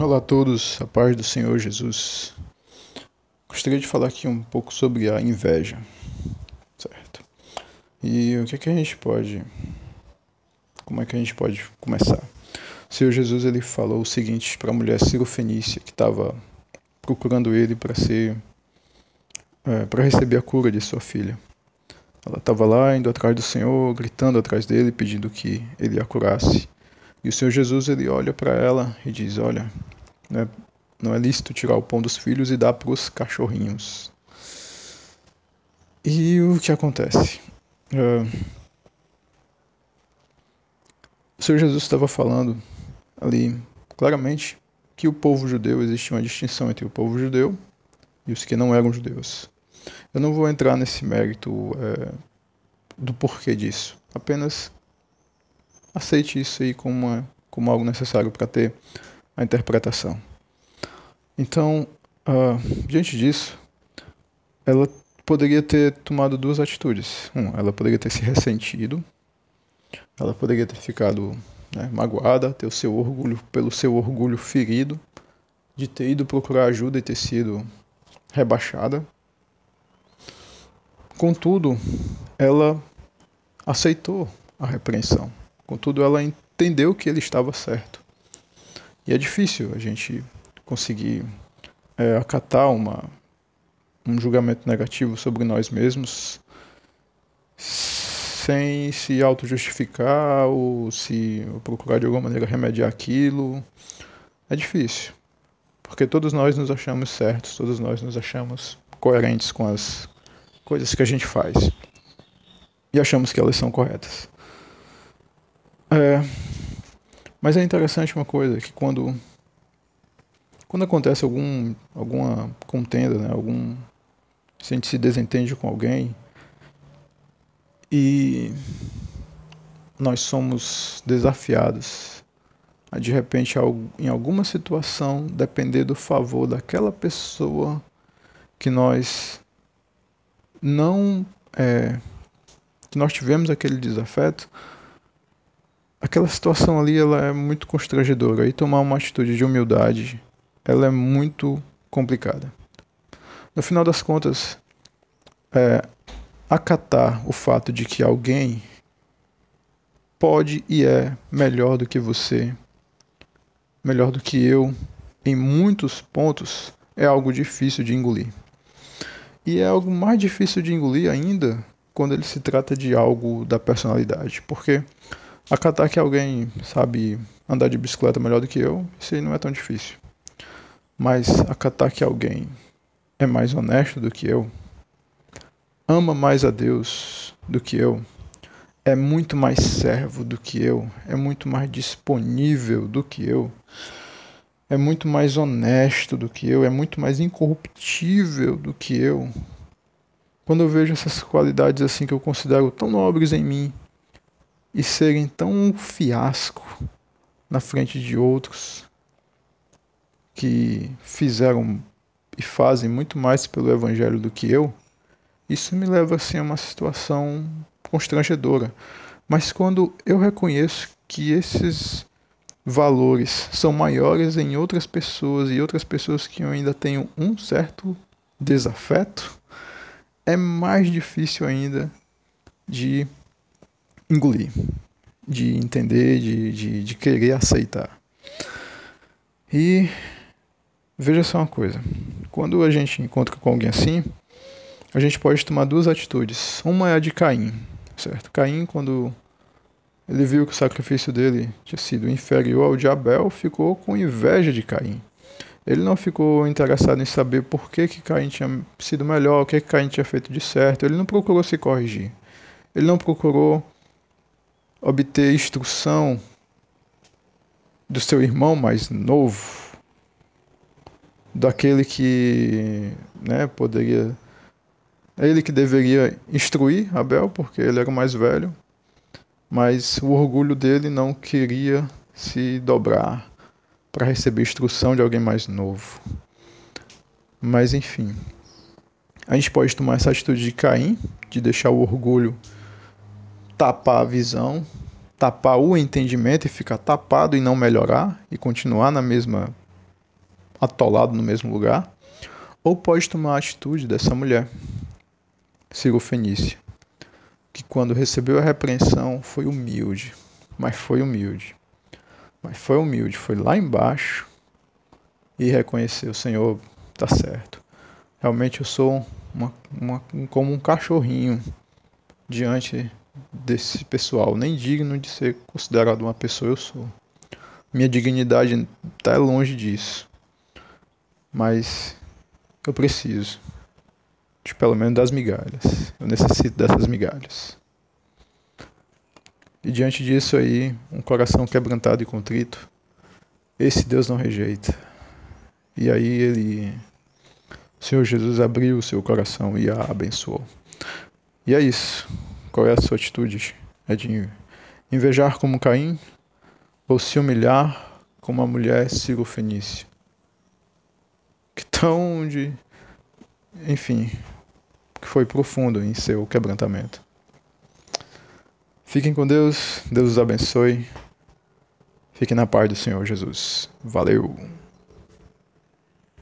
Olá a todos, a paz do Senhor Jesus. Gostaria de falar aqui um pouco sobre a inveja, certo? E o que, é que a gente pode, como é que a gente pode começar? O Senhor Jesus ele falou o seguinte para a mulher Fenícia que estava procurando ele para ser, é, para receber a cura de sua filha. Ela estava lá indo atrás do Senhor, gritando atrás dele, pedindo que ele a curasse. E o Senhor Jesus ele olha para ela e diz: Olha, não é, não é lícito tirar o pão dos filhos e dar para os cachorrinhos. E o que acontece? Uh, o Senhor Jesus estava falando ali claramente que o povo judeu existia uma distinção entre o povo judeu e os que não eram judeus. Eu não vou entrar nesse mérito é, do porquê disso. Apenas aceite isso aí como, uma, como algo necessário para ter a interpretação. Então, uh, diante disso, ela poderia ter tomado duas atitudes. Um, ela poderia ter se ressentido, ela poderia ter ficado né, magoada, ter o seu orgulho, pelo seu orgulho ferido, de ter ido procurar ajuda e ter sido rebaixada. Contudo, ela aceitou a repreensão. Contudo, ela entendeu que ele estava certo. E é difícil a gente conseguir é, acatar uma, um julgamento negativo sobre nós mesmos sem se auto-justificar ou se ou procurar de alguma maneira remediar aquilo. É difícil, porque todos nós nos achamos certos, todos nós nos achamos coerentes com as coisas que a gente faz e achamos que elas são corretas. É, mas é interessante uma coisa, que quando quando acontece algum alguma contenda, né, algum se a gente se desentende com alguém e nós somos desafiados a de repente em alguma situação depender do favor daquela pessoa que nós não é, que nós tivemos aquele desafeto aquela situação ali ela é muito constrangedora e tomar uma atitude de humildade ela é muito complicada. No final das contas, é, acatar o fato de que alguém pode e é melhor do que você, melhor do que eu, em muitos pontos, é algo difícil de engolir. E é algo mais difícil de engolir ainda quando ele se trata de algo da personalidade, porque acatar que alguém sabe andar de bicicleta melhor do que eu, isso aí não é tão difícil. Mas acatar que alguém é mais honesto do que eu, ama mais a Deus do que eu, é muito mais servo do que eu, é muito mais disponível do que eu, é muito mais honesto do que eu, é muito mais incorruptível do que eu. Quando eu vejo essas qualidades assim que eu considero tão nobres em mim, e serem tão um fiasco na frente de outros que fizeram e fazem muito mais pelo evangelho do que eu, isso me leva assim a uma situação constrangedora. Mas quando eu reconheço que esses valores são maiores em outras pessoas e outras pessoas que eu ainda tenho um certo desafeto, é mais difícil ainda de engolir, de entender, de, de, de querer aceitar. E veja só uma coisa: quando a gente encontra com alguém assim, a gente pode tomar duas atitudes. Uma é a de Caim, certo? Caim, quando ele viu que o sacrifício dele tinha sido inferior ao de Abel, ficou com inveja de Caim. Ele não ficou interessado em saber por que, que Caim tinha sido melhor, o que, que Caim tinha feito de certo. Ele não procurou se corrigir. Ele não procurou obter instrução do seu irmão mais novo, daquele que né, poderia. É ele que deveria instruir Abel, porque ele era o mais velho, mas o orgulho dele não queria se dobrar para receber instrução de alguém mais novo. Mas enfim, a gente pode tomar essa atitude de Caim, de deixar o orgulho tapar a visão, tapar o entendimento e ficar tapado e não melhorar e continuar na mesma atolado no mesmo lugar, ou pode tomar a atitude dessa mulher, Ciro Fenícia, que quando recebeu a repreensão foi humilde, mas foi humilde. Mas foi humilde, foi lá embaixo e reconheceu, Senhor, tá certo. Realmente eu sou uma, uma, como um cachorrinho diante desse pessoal, nem digno de ser considerado uma pessoa eu sou. Minha dignidade está longe disso. Mas eu preciso de pelo menos das migalhas. Eu necessito dessas migalhas. E diante disso aí, um coração quebrantado e contrito, esse Deus não rejeita. E aí ele, o Senhor Jesus abriu o seu coração e a abençoou. E é isso. Qual é a sua atitude? É de invejar como Caim ou se humilhar como a mulher Ciro Fenícia? Que tão de. Enfim, que foi profundo em seu quebrantamento. Fiquem com Deus, Deus os abençoe. Fiquem na paz do Senhor Jesus. Valeu!